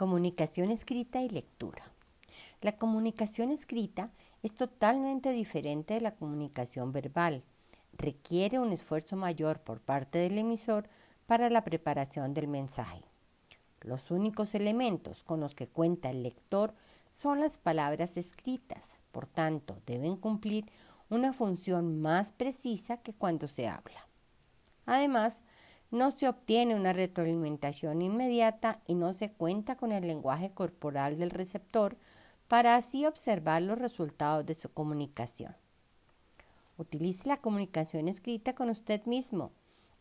Comunicación escrita y lectura. La comunicación escrita es totalmente diferente de la comunicación verbal. Requiere un esfuerzo mayor por parte del emisor para la preparación del mensaje. Los únicos elementos con los que cuenta el lector son las palabras escritas, por tanto deben cumplir una función más precisa que cuando se habla. Además, no se obtiene una retroalimentación inmediata y no se cuenta con el lenguaje corporal del receptor para así observar los resultados de su comunicación. Utilice la comunicación escrita con usted mismo.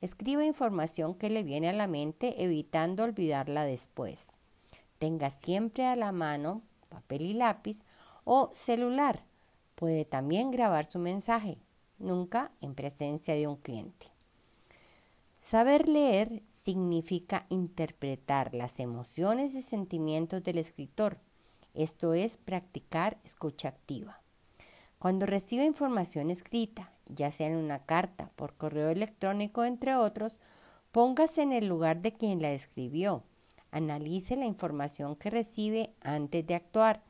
Escriba información que le viene a la mente evitando olvidarla después. Tenga siempre a la mano papel y lápiz o celular. Puede también grabar su mensaje, nunca en presencia de un cliente. Saber leer significa interpretar las emociones y sentimientos del escritor, esto es practicar escucha activa. Cuando reciba información escrita, ya sea en una carta, por correo electrónico, entre otros, póngase en el lugar de quien la escribió. Analice la información que recibe antes de actuar.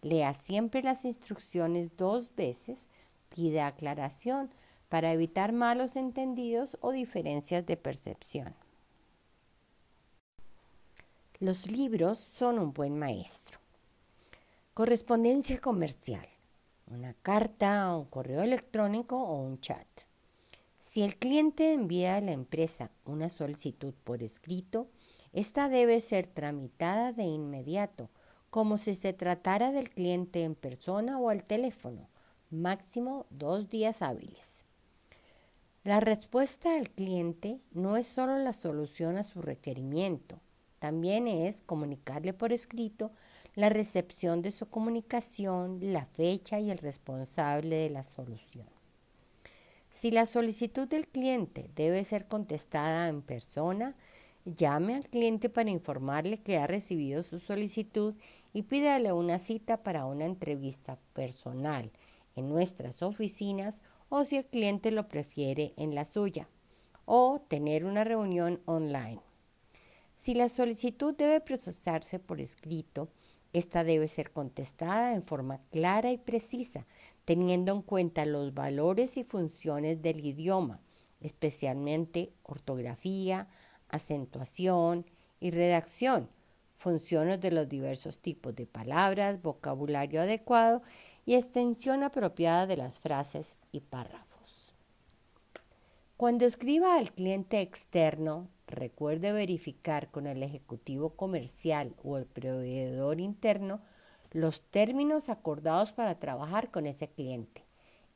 Lea siempre las instrucciones dos veces. Pida aclaración para evitar malos entendidos o diferencias de percepción. Los libros son un buen maestro. Correspondencia comercial. Una carta, un correo electrónico o un chat. Si el cliente envía a la empresa una solicitud por escrito, esta debe ser tramitada de inmediato, como si se tratara del cliente en persona o al teléfono, máximo dos días hábiles. La respuesta al cliente no es solo la solución a su requerimiento, también es comunicarle por escrito la recepción de su comunicación, la fecha y el responsable de la solución. Si la solicitud del cliente debe ser contestada en persona, llame al cliente para informarle que ha recibido su solicitud y pídale una cita para una entrevista personal en nuestras oficinas o si el cliente lo prefiere en la suya, o tener una reunión online. Si la solicitud debe procesarse por escrito, esta debe ser contestada en forma clara y precisa, teniendo en cuenta los valores y funciones del idioma, especialmente ortografía, acentuación y redacción, funciones de los diversos tipos de palabras, vocabulario adecuado y extensión apropiada de las frases y párrafos. Cuando escriba al cliente externo, recuerde verificar con el ejecutivo comercial o el proveedor interno los términos acordados para trabajar con ese cliente.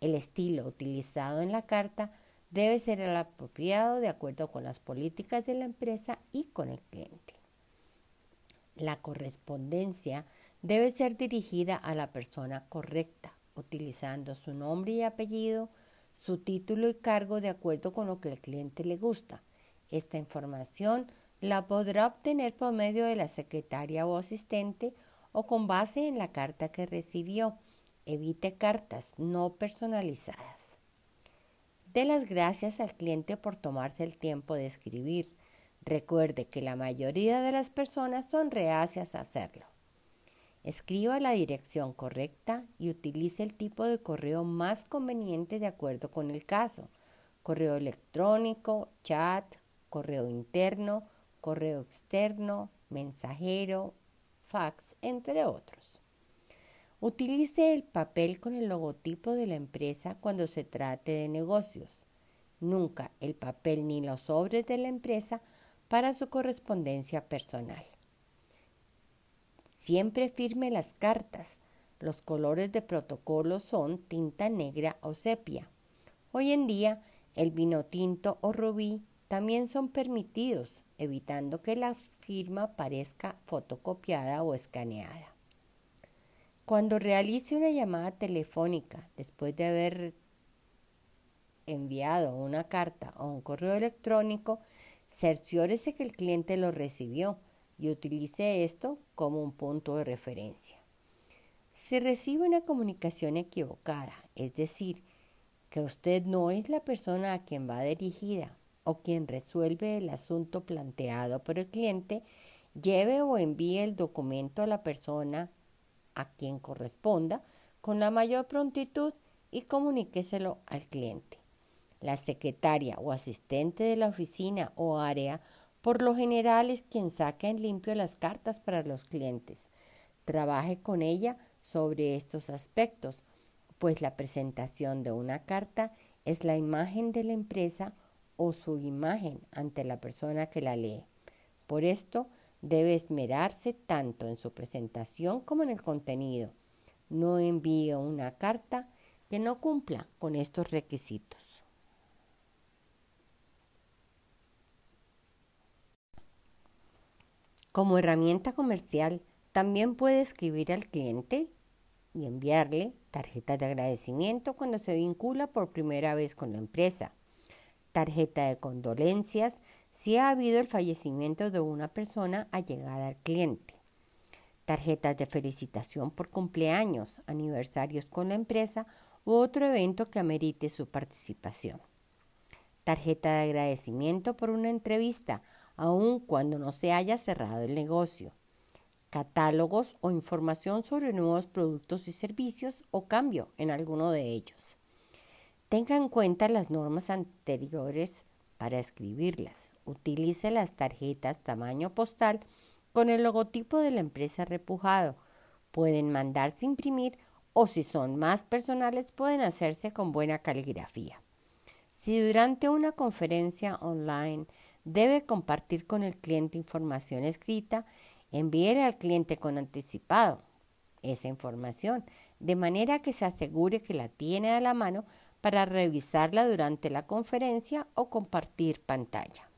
El estilo utilizado en la carta debe ser el apropiado de acuerdo con las políticas de la empresa y con el cliente. La correspondencia debe ser dirigida a la persona correcta, utilizando su nombre y apellido, su título y cargo de acuerdo con lo que el cliente le gusta. Esta información la podrá obtener por medio de la secretaria o asistente o con base en la carta que recibió. Evite cartas no personalizadas. Dé las gracias al cliente por tomarse el tiempo de escribir. Recuerde que la mayoría de las personas son reacias a hacerlo. Escriba la dirección correcta y utilice el tipo de correo más conveniente de acuerdo con el caso. Correo electrónico, chat, correo interno, correo externo, mensajero, fax, entre otros. Utilice el papel con el logotipo de la empresa cuando se trate de negocios. Nunca el papel ni los sobres de la empresa para su correspondencia personal. Siempre firme las cartas. Los colores de protocolo son tinta negra o sepia. Hoy en día, el vino tinto o rubí también son permitidos, evitando que la firma parezca fotocopiada o escaneada. Cuando realice una llamada telefónica después de haber enviado una carta o un correo electrónico, cerciórese que el cliente lo recibió y utilice esto como un punto de referencia. Si recibe una comunicación equivocada, es decir, que usted no es la persona a quien va dirigida o quien resuelve el asunto planteado por el cliente, Lleve o envíe el documento a la persona a quien corresponda con la mayor prontitud y comuníqueselo al cliente. La secretaria o asistente de la oficina o área por lo general es quien saca en limpio las cartas para los clientes. Trabaje con ella sobre estos aspectos, pues la presentación de una carta es la imagen de la empresa o su imagen ante la persona que la lee. Por esto, debe esmerarse tanto en su presentación como en el contenido. No envíe una carta que no cumpla con estos requisitos. Como herramienta comercial, también puede escribir al cliente y enviarle tarjetas de agradecimiento cuando se vincula por primera vez con la empresa, tarjeta de condolencias si ha habido el fallecimiento de una persona allegada al cliente. Tarjetas de felicitación por cumpleaños, aniversarios con la empresa u otro evento que amerite su participación. Tarjeta de agradecimiento por una entrevista, aun cuando no se haya cerrado el negocio. Catálogos o información sobre nuevos productos y servicios o cambio en alguno de ellos. Tenga en cuenta las normas anteriores para escribirlas. Utilice las tarjetas tamaño postal con el logotipo de la empresa repujado. Pueden mandarse imprimir o si son más personales pueden hacerse con buena caligrafía. Si durante una conferencia online debe compartir con el cliente información escrita, envíele al cliente con anticipado esa información, de manera que se asegure que la tiene a la mano para revisarla durante la conferencia o compartir pantalla.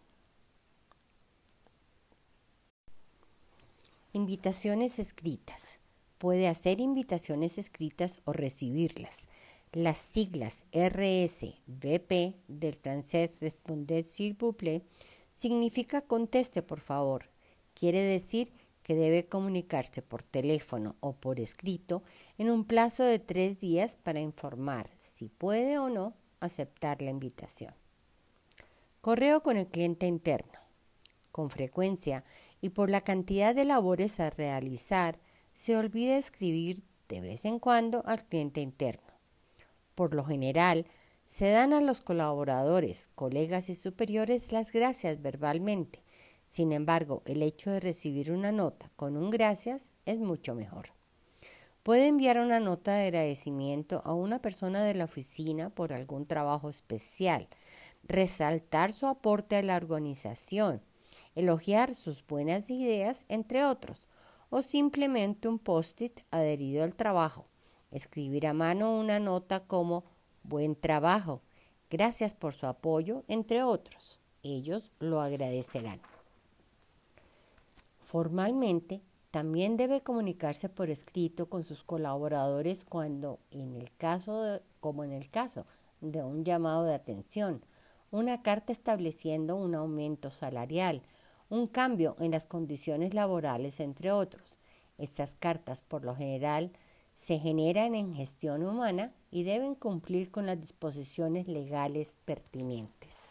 Invitaciones escritas. Puede hacer invitaciones escritas o recibirlas. Las siglas RSVP del francés Responder s'il vous plaît significa conteste por favor. Quiere decir que debe comunicarse por teléfono o por escrito en un plazo de tres días para informar si puede o no aceptar la invitación. Correo con el cliente interno. Con frecuencia y por la cantidad de labores a realizar, se olvida escribir de vez en cuando al cliente interno. Por lo general, se dan a los colaboradores, colegas y superiores las gracias verbalmente. Sin embargo, el hecho de recibir una nota con un gracias es mucho mejor. Puede enviar una nota de agradecimiento a una persona de la oficina por algún trabajo especial, resaltar su aporte a la organización, elogiar sus buenas ideas, entre otros, o simplemente un post-it adherido al trabajo. Escribir a mano una nota como buen trabajo, gracias por su apoyo, entre otros. Ellos lo agradecerán. Formalmente, también debe comunicarse por escrito con sus colaboradores cuando, en el caso como en el caso de un llamado de atención, una carta estableciendo un aumento salarial, un cambio en las condiciones laborales, entre otros. Estas cartas, por lo general, se generan en gestión humana y deben cumplir con las disposiciones legales pertinentes.